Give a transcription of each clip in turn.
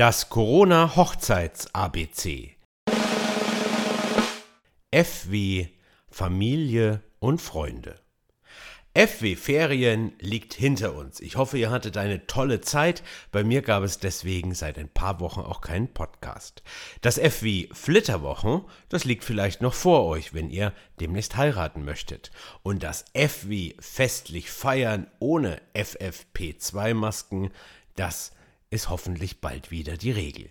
Das Corona-Hochzeits-ABC. F wie Familie und Freunde. FW Ferien liegt hinter uns. Ich hoffe, ihr hattet eine tolle Zeit. Bei mir gab es deswegen seit ein paar Wochen auch keinen Podcast. Das FW Flitterwochen, das liegt vielleicht noch vor euch, wenn ihr demnächst heiraten möchtet. Und das FW festlich feiern ohne FFP2 Masken, das ist hoffentlich bald wieder die Regel.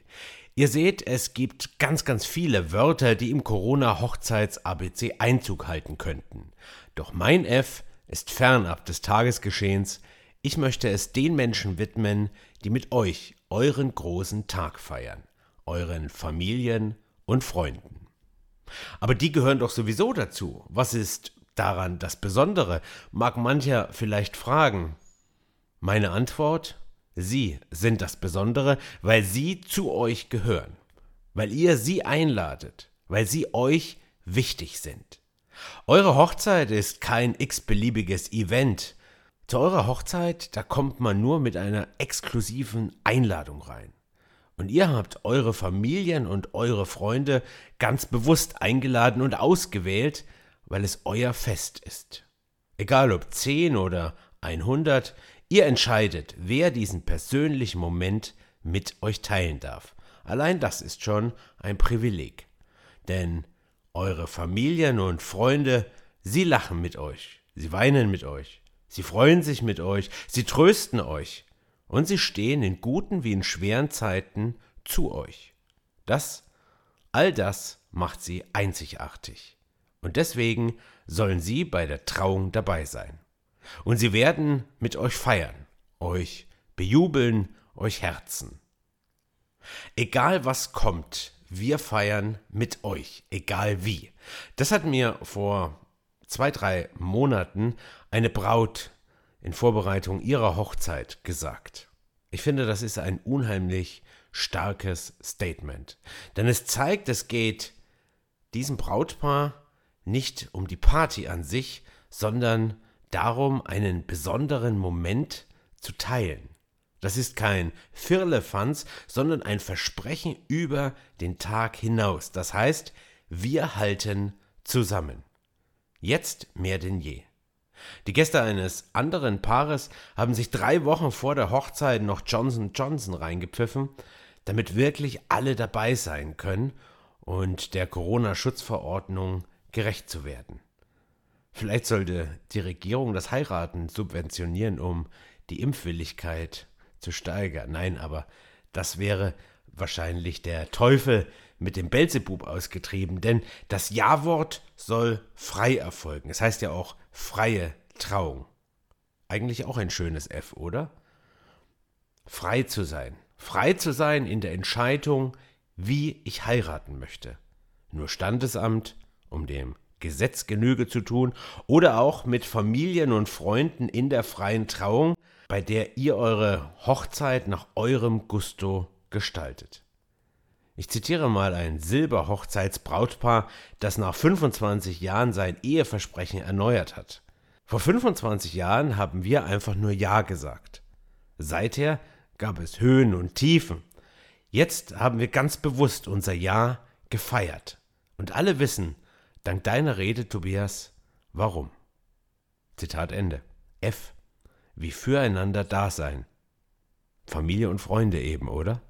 Ihr seht, es gibt ganz, ganz viele Wörter, die im Corona-Hochzeits-ABC Einzug halten könnten. Doch mein F ist fernab des Tagesgeschehens, ich möchte es den Menschen widmen, die mit euch euren großen Tag feiern, euren Familien und Freunden. Aber die gehören doch sowieso dazu. Was ist daran das Besondere? Mag mancher vielleicht fragen. Meine Antwort? Sie sind das Besondere, weil sie zu euch gehören, weil ihr sie einladet, weil sie euch wichtig sind. Eure Hochzeit ist kein x-beliebiges Event. Zu eurer Hochzeit, da kommt man nur mit einer exklusiven Einladung rein. Und ihr habt eure Familien und eure Freunde ganz bewusst eingeladen und ausgewählt, weil es euer Fest ist. Egal ob 10 oder 100, ihr entscheidet, wer diesen persönlichen Moment mit euch teilen darf. Allein das ist schon ein Privileg. Denn eure Familien und Freunde, sie lachen mit euch, sie weinen mit euch, sie freuen sich mit euch, sie trösten euch und sie stehen in guten wie in schweren Zeiten zu euch. Das, all das macht sie einzigartig. Und deswegen sollen sie bei der Trauung dabei sein. Und sie werden mit euch feiern, euch bejubeln, euch herzen. Egal was kommt, wir feiern mit euch, egal wie. Das hat mir vor zwei, drei Monaten eine Braut in Vorbereitung ihrer Hochzeit gesagt. Ich finde, das ist ein unheimlich starkes Statement. Denn es zeigt, es geht diesem Brautpaar nicht um die Party an sich, sondern darum, einen besonderen Moment zu teilen. Das ist kein Firlefanz, sondern ein Versprechen über den Tag hinaus. Das heißt, wir halten zusammen. Jetzt mehr denn je. Die Gäste eines anderen Paares haben sich drei Wochen vor der Hochzeit noch Johnson Johnson reingepfiffen, damit wirklich alle dabei sein können und der Corona-Schutzverordnung gerecht zu werden. Vielleicht sollte die Regierung das Heiraten subventionieren, um die Impfwilligkeit zu steigern. Nein, aber das wäre wahrscheinlich der Teufel mit dem Belzebub ausgetrieben, denn das Ja-Wort soll frei erfolgen. Es heißt ja auch freie Trauung. Eigentlich auch ein schönes F, oder? Frei zu sein. Frei zu sein in der Entscheidung, wie ich heiraten möchte. Nur Standesamt, um dem Gesetz Genüge zu tun, oder auch mit Familien und Freunden in der freien Trauung, bei der ihr eure Hochzeit nach eurem Gusto gestaltet. Ich zitiere mal ein Silberhochzeitsbrautpaar, das nach 25 Jahren sein Eheversprechen erneuert hat. Vor 25 Jahren haben wir einfach nur Ja gesagt. Seither gab es Höhen und Tiefen. Jetzt haben wir ganz bewusst unser Ja gefeiert. Und alle wissen, dank deiner Rede, Tobias, warum. Zitat Ende. F wie füreinander da sein. Familie und Freunde eben, oder?